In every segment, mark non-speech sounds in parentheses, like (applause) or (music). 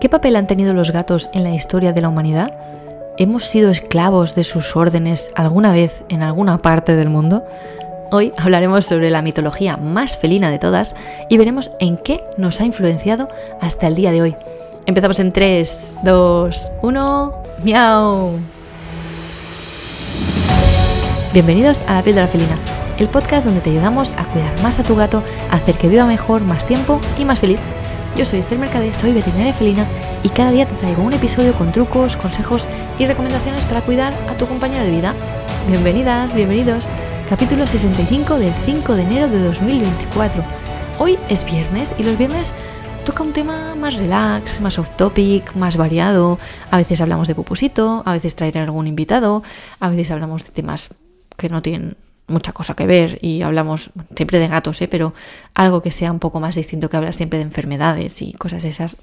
¿Qué papel han tenido los gatos en la historia de la humanidad? ¿Hemos sido esclavos de sus órdenes alguna vez en alguna parte del mundo? Hoy hablaremos sobre la mitología más felina de todas y veremos en qué nos ha influenciado hasta el día de hoy. Empezamos en 3, 2, 1, miau. Bienvenidos a La piel de la felina, el podcast donde te ayudamos a cuidar más a tu gato, a hacer que viva mejor, más tiempo y más feliz. Yo soy Esther Mercade, soy veterinaria felina y cada día te traigo un episodio con trucos, consejos y recomendaciones para cuidar a tu compañero de vida. Bienvenidas, bienvenidos. Capítulo 65 del 5 de enero de 2024. Hoy es viernes y los viernes toca un tema más relax, más off topic, más variado. A veces hablamos de pupusito, a veces traeré algún invitado, a veces hablamos de temas que no tienen mucha cosa que ver y hablamos siempre de gatos, ¿eh? pero algo que sea un poco más distinto que hablar siempre de enfermedades y cosas esas.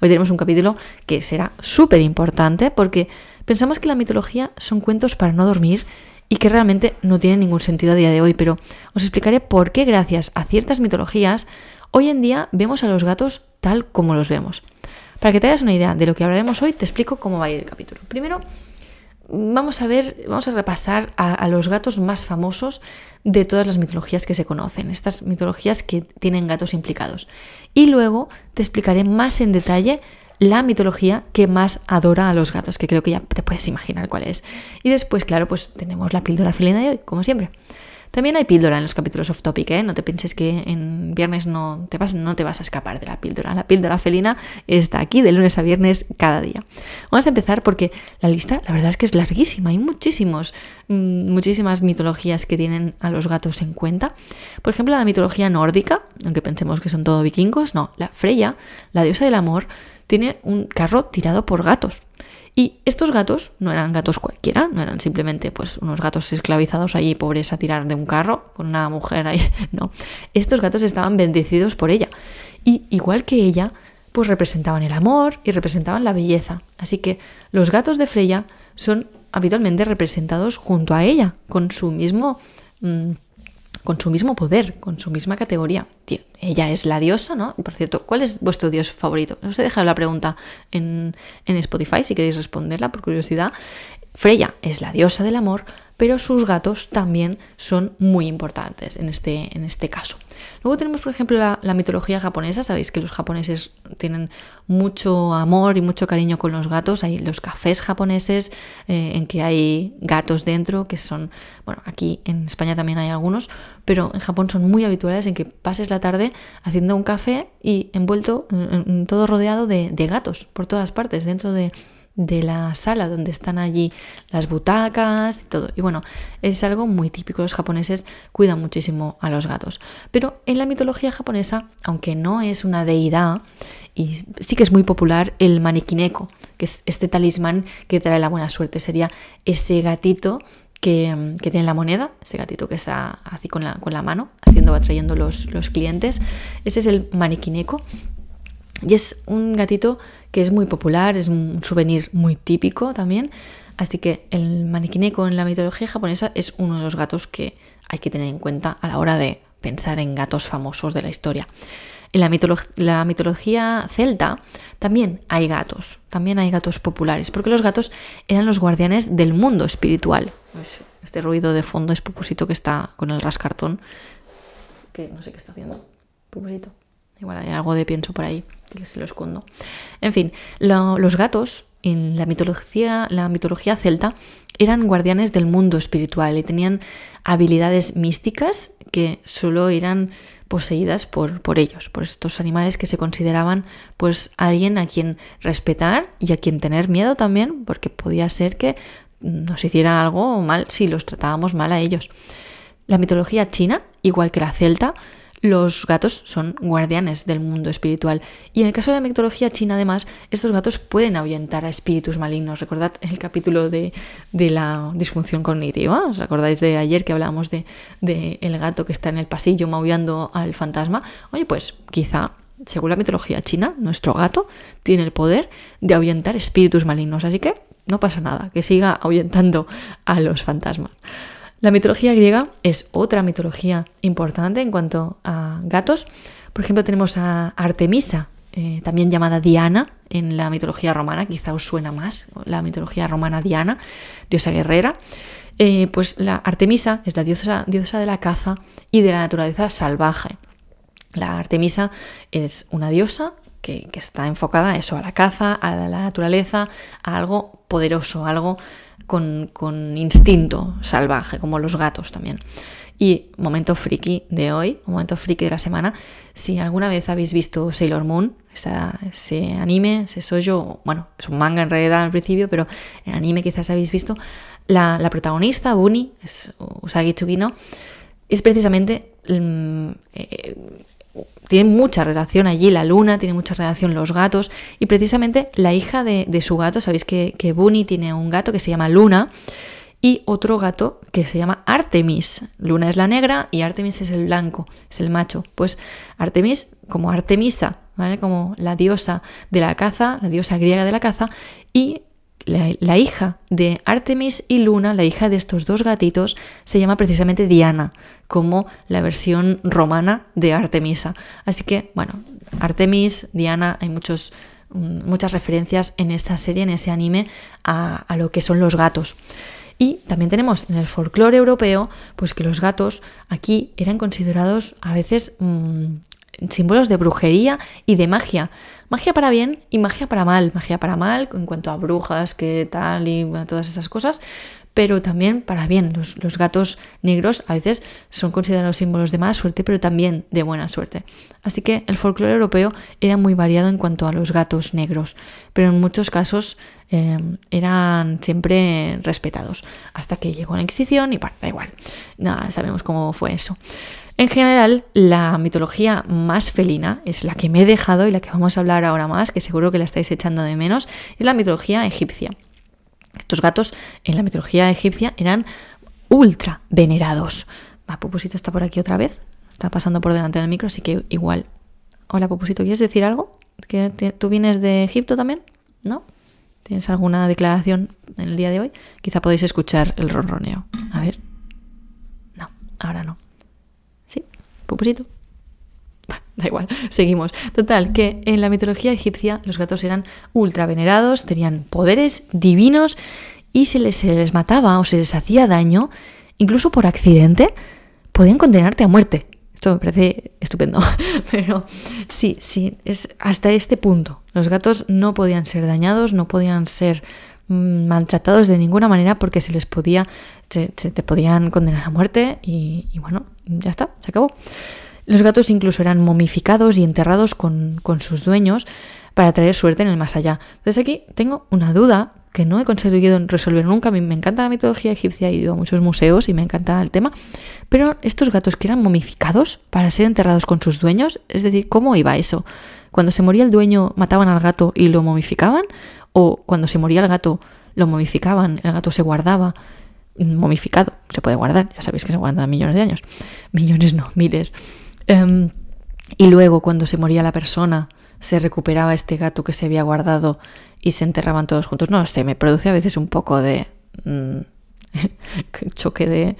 Hoy tenemos un capítulo que será súper importante porque pensamos que la mitología son cuentos para no dormir y que realmente no tienen ningún sentido a día de hoy, pero os explicaré por qué gracias a ciertas mitologías hoy en día vemos a los gatos tal como los vemos. Para que te hagas una idea de lo que hablaremos hoy, te explico cómo va a ir el capítulo. Primero, vamos a ver, vamos a repasar a, los gatos más famosos de todas las mitologías que se conocen, estas mitologías que tienen gatos implicados. Y luego te explicaré más en detalle la mitología que más adora a los gatos, que creo que ya te puedes imaginar cuál es. Y después, claro, pues tenemos la píldora felina de hoy, como siempre. También hay píldora en los capítulos off topic, ¿eh? No te pienses que en viernes no te, vas, no te vas a escapar de la píldora. La píldora felina está aquí de lunes a viernes cada día. Vamos a empezar porque la lista, la verdad es que es larguísima. Hay muchísimos, mm, muchísimas mitologías que tienen a los gatos en cuenta. Por ejemplo, la mitología nórdica, aunque pensemos que son todo vikingos, no. La Freya, la diosa del amor, tiene un carro tirado por gatos. Y estos gatos no eran gatos cualquiera, no eran simplemente pues unos gatos esclavizados allí pobres a tirar de un carro con una mujer ahí, (laughs) no. Estos gatos estaban bendecidos por ella. Y igual que ella, pues representaban el amor y representaban la belleza. Así que los gatos de Freya son habitualmente representados junto a ella, con su mismo mm, con su mismo poder, con su misma categoría. ella es la diosa, ¿no? Por cierto, ¿cuál es vuestro dios favorito? No sé, dejad la pregunta en, en Spotify si queréis responderla por curiosidad. Freya es la diosa del amor, pero sus gatos también son muy importantes en este, en este caso. Luego tenemos, por ejemplo, la, mitología japonesa. Sabéis que los japoneses tienen mucho amor y mucho cariño con los gatos. Hay los cafés japoneses eh, en que hay gatos dentro, que son, bueno, aquí en España también hay algunos, pero en Japón son muy habituales en que pases la tarde haciendo un café y envuelto, todo rodeado de gatos por todas partes, dentro de de la sala donde están allí las butacas y todo. Y bueno, es algo muy típico. Los japoneses cuidan muchísimo a los gatos. Pero en la mitología japonesa, aunque no es una deidad, y sí que es muy popular el manikineko, que es este talismán que trae la buena suerte. Sería ese gatito que, tiene la moneda, ese gatito que está así con la, con la mano, haciendo, atrayendo los, los clientes. Ese es el manikineko. Y es un gatito que es muy popular, es un souvenir muy típico también. Así que el maniquineko en la mitología japonesa es uno de los gatos que hay que tener en cuenta a la hora de pensar en gatos famosos de la historia. En la, la, mitología celta también hay gatos, también hay gatos populares, porque los gatos eran los guardianes del mundo espiritual. Este ruido de fondo es Pupusito que está con el rascartón, que no sé qué está haciendo. Pupusito. Igual hay algo de pienso por ahí que se lo escondo. En fin, los gatos en la mitología, la mitología celta eran guardianes del mundo espiritual y tenían habilidades místicas que solo eran poseídas por, por, ellos, por estos animales que se consideraban pues alguien a quien respetar y a quien tener miedo también, porque podía ser que nos hiciera algo mal si los tratábamos mal a ellos. La mitología china, igual que la celta, los gatos son guardianes del mundo espiritual. Y en el caso de la mitología china, además, estos gatos pueden ahuyentar a espíritus malignos. Recordad el capítulo de, la disfunción cognitiva. ¿Os acordáis de ayer que hablábamos de, de el gato que está en el pasillo maullando al fantasma? Oye, pues quizá según la mitología china, nuestro gato tiene el poder de ahuyentar espíritus malignos. Así que no pasa nada, que siga ahuyentando a los fantasmas. La mitología griega es otra mitología importante en cuanto a gatos. Por ejemplo, tenemos a Artemisa eh, también llamada Diana en la mitología romana, quizá os suena más la mitología romana Diana, diosa guerrera. Eh, pues la Artemisa es la diosa, diosa de la caza y de la naturaleza salvaje. La Artemisa es una diosa que, está enfocada a eso, a la caza, a la naturaleza, a algo poderoso, algo con, con instinto salvaje, como los gatos también. Y momento friki de hoy, momento friki de la semana, si alguna vez habéis visto Sailor Moon, ese anime, ese soyo, bueno, es un manga en realidad al principio, pero el anime quizás habéis visto, la, protagonista, Bunny, es Usagi Tsukino, es precisamente... Mm, eh, tiene mucha relación allí la luna, tiene mucha relación los gatos y precisamente la hija de, su gato, sabéis que, que Bunny tiene un gato que se llama Luna y otro gato que se llama Artemis. Luna es la negra y Artemis es el blanco, es el macho. Pues Artemis como Artemisa, ¿vale? Como la diosa de la caza, la diosa griega de la caza y la, hija de Artemis y Luna, la hija de estos dos gatitos, se llama precisamente Diana, como la versión romana de Artemisa. Así que, bueno, Artemis, Diana, hay muchos, mm, muchas referencias en esta serie, en ese anime, a, a lo que son los gatos. Y también tenemos en el folclore europeo, pues que los gatos aquí eran considerados a veces mmm, símbolos de brujería y de magia. Magia para bien y magia para mal. Magia para mal en cuanto a brujas, que tal y todas esas cosas, pero también para bien. Los, gatos negros a veces son considerados símbolos de mala suerte, pero también de buena suerte. Así que el folclore europeo era muy variado en cuanto a los gatos negros, pero en muchos casos em, eran siempre respetados. Hasta que llegó la Inquisición y bueno, da igual. Nada, sabemos cómo fue eso. En general, la mitología más felina es la que me he dejado y la que vamos a hablar ahora más, que seguro que la estáis echando de menos, es la mitología egipcia. Estos gatos en la mitología egipcia eran ultra venerados. Va, Pupusito está por aquí otra vez. Está pasando por delante del micro, así que igual. Hola, Pupusito, ¿quieres decir algo? ¿Tú vienes de Egipto también? ¿No? ¿Tienes alguna declaración en el día de hoy? Quizá podéis escuchar el ronroneo. A ver. No, ahora no. Da igual, (laughs) seguimos. Total, que en la mitología egipcia los gatos eran ultra venerados, tenían poderes divinos y si les, se les mataba o se les hacía daño, incluso por accidente, podían condenarte a muerte. Esto me parece estupendo, (laughs) pero sí, sí, es hasta este punto. Los gatos no podían ser dañados, no podían ser maltratados de ninguna manera porque se les podía, se, te podían condenar a muerte y, y bueno, ya está, se acabó. Los gatos incluso eran momificados y enterrados con, sus dueños para traer suerte en el más allá. Entonces aquí tengo una duda que no he conseguido resolver nunca. A mí me encanta la mitología egipcia, he ido a muchos museos y me encanta el tema. Pero estos gatos que eran momificados para ser enterrados con sus dueños, es decir, ¿cómo iba eso? Cuando se moría el dueño, mataban al gato y lo momificaban, o cuando se moría el gato, lo momificaban, el gato se guardaba momificado, se puede guardar, ya sabéis que se guarda millones de años, millones no, miles. Em, y luego, cuando se moría la persona, se recuperaba este gato que se había guardado y se enterraban todos juntos. No sé, me produce a veces un poco de. Mm, (laughs) choque de,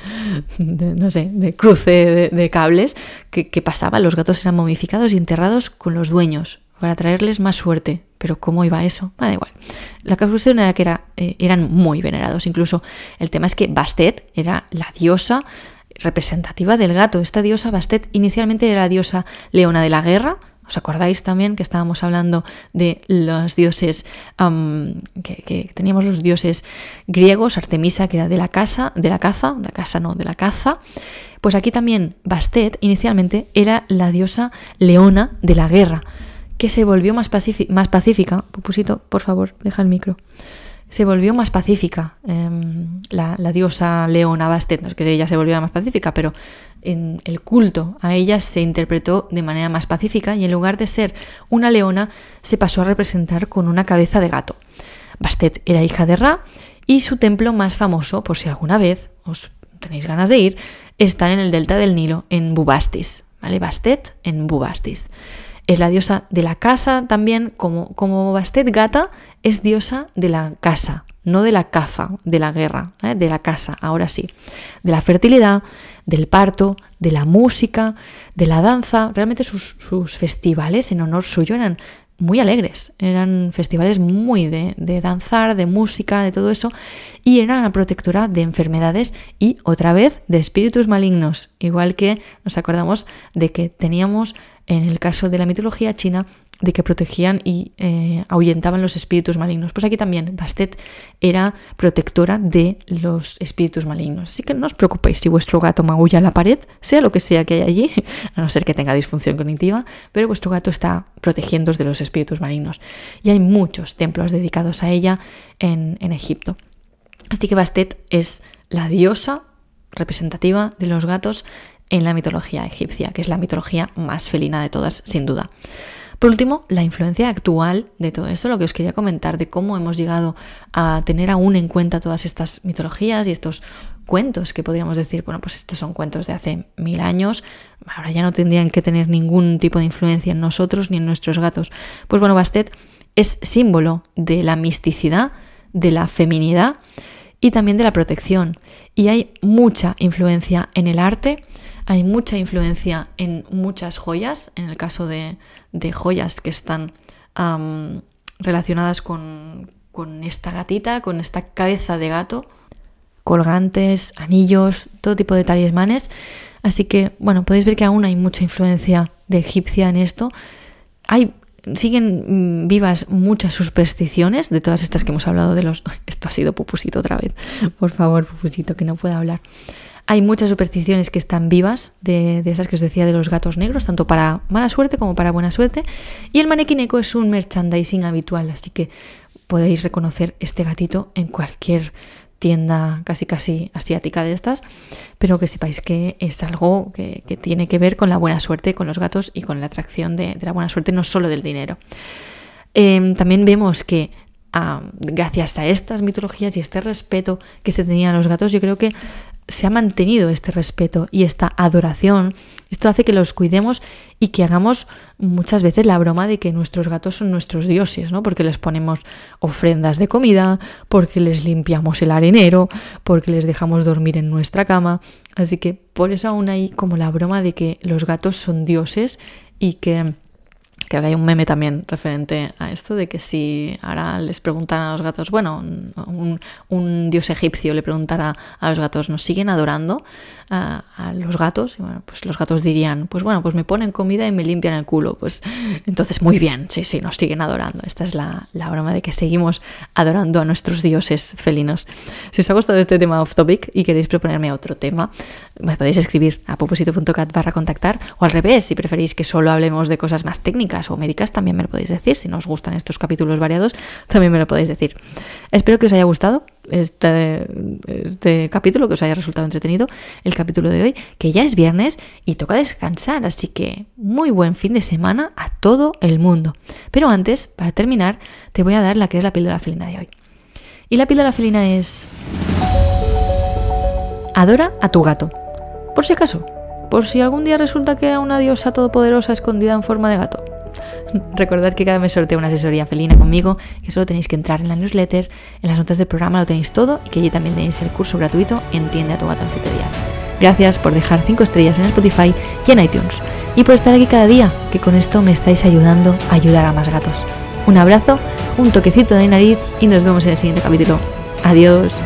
no sé, de cruce de, cables que, pasaba. Los gatos eran momificados y enterrados con los dueños para traerles más suerte. Pero ¿cómo iba eso? Ah, da igual. La conclusión era que eh, eran muy venerados. Incluso el tema es que Bastet era la diosa representativa del gato. Esta diosa Bastet inicialmente era la diosa leona de la guerra. ¿Os acordáis también que estábamos hablando de los dioses, que, teníamos los dioses griegos, Artemisa, que era de la casa, de la caza, la casa no, de la caza. Pues aquí también Bastet inicialmente era la diosa leona de la guerra, que se volvió más, pacífica. Pupusito, por favor, deja el micro se volvió más pacífica. Em, la, diosa Leona Bastet, no es que ella se volviera más pacífica, pero en el culto a ella se interpretó de manera más pacífica y en lugar de ser una leona se pasó a representar con una cabeza de gato. Bastet era hija de Ra y su templo más famoso, por si alguna vez os tenéis ganas de ir, está en el delta del Nilo, en Bubastis. ¿vale? Bastet en Bubastis. Es la diosa de la casa también, como, como Bastet gata, es diosa de la casa, no de la caza, de la guerra, ¿eh? de la casa, ahora sí. De la fertilidad, del parto, de la música, de la danza. Realmente sus, festivales en honor suyo eran muy alegres, eran festivales muy de, de, danzar, de música, de todo eso, y era la protectora de enfermedades y otra vez de espíritus malignos, igual que nos acordamos de que teníamos en el caso de la mitología china de que protegían y eh, ahuyentaban los espíritus malignos. Pues aquí también Bastet era protectora de los espíritus malignos. Así que no os preocupéis si vuestro gato maulla a la pared, sea lo que sea que hay allí, (laughs) a no ser que tenga disfunción cognitiva, pero vuestro gato está protegiendo de los espíritus malignos. Y hay muchos templos dedicados a ella en, en Egipto. Así que Bastet es la diosa representativa de los gatos en la mitología egipcia, que es la mitología más felina de todas, sin duda. Por último, la influencia actual de todo esto, lo que os quería comentar, de cómo hemos llegado a tener aún en cuenta todas estas mitologías y estos cuentos que podríamos decir, bueno, pues estos son cuentos de hace mil años, ahora ya no tendrían que tener ningún tipo de influencia en nosotros ni en nuestros gatos. Pues bueno, Bastet es símbolo de la misticidad, de la feminidad y también de la protección. Y hay mucha influencia en el arte, hay mucha influencia en muchas joyas, en el caso de, joyas que están relacionadas con, esta gatita, con esta cabeza de gato, colgantes, anillos, todo tipo de talismanes. Así que, bueno, podéis ver que aún hay mucha influencia de egipcia en esto. Hay, siguen mm, vivas muchas supersticiones de todas estas que hemos hablado de los... (laughs) Esto ha sido Pupusito otra vez. Por favor, Pupusito, que no pueda hablar. Hay muchas supersticiones que están vivas, de, esas que os decía de los gatos negros, tanto para mala suerte como para buena suerte. Y el manequineco es un merchandising habitual, así que podéis reconocer este gatito en cualquier tienda casi casi asiática de estas, pero que sepáis que es algo que, tiene que ver con la buena suerte, con los gatos y con la atracción de, la buena suerte, no solo del dinero. Em, también vemos que gracias a estas mitologías y este respeto que se tenían los gatos, yo creo que se ha mantenido este respeto y esta adoración. Esto hace que los cuidemos y que hagamos muchas veces la broma de que nuestros gatos son nuestros dioses, ¿no? Porque les ponemos ofrendas de comida, porque les limpiamos el arenero, porque les dejamos dormir en nuestra cama. Así que por eso aún hay como la broma de que los gatos son dioses y que Creo que hay un meme también referente a esto, de que si ahora les preguntan a los gatos, bueno, un, dios egipcio le preguntara a los gatos, ¿nos siguen adorando a, los gatos? Y bueno, pues los gatos dirían, pues bueno, pues me ponen comida y me limpian el culo. Pues entonces, muy bien, sí, sí, nos siguen adorando. Esta es la, la broma de que seguimos adorando a nuestros dioses felinos. Si os ha gustado este tema off topic y queréis proponerme otro tema, me podéis escribir a popusito.cat barra contactar o al revés, si preferís que solo hablemos de cosas más técnicas o médicas, también me lo podéis decir. Si no os gustan estos capítulos variados, también me lo podéis decir. Espero que os haya gustado este, este capítulo, que os haya resultado entretenido el capítulo de hoy, que ya es viernes y toca descansar, así que muy buen fin de semana a todo el mundo. Pero antes, para terminar, te voy a dar la que es la píldora felina de hoy. Y la píldora felina es... Adora a tu gato. Por si acaso, por si algún día resulta que era una diosa todopoderosa escondida en forma de gato. Recordad que cada mes sorteo una asesoría felina conmigo, que solo tenéis que entrar en la newsletter, en las notas del programa lo tenéis todo y que allí también tenéis el curso gratuito Entiende a tu gato en 7 días. Gracias por dejar 5 estrellas en Spotify y en iTunes y por estar aquí cada día, que con esto me estáis ayudando a ayudar a más gatos. Un abrazo, un toquecito de nariz y nos vemos en el siguiente capítulo. Adiós.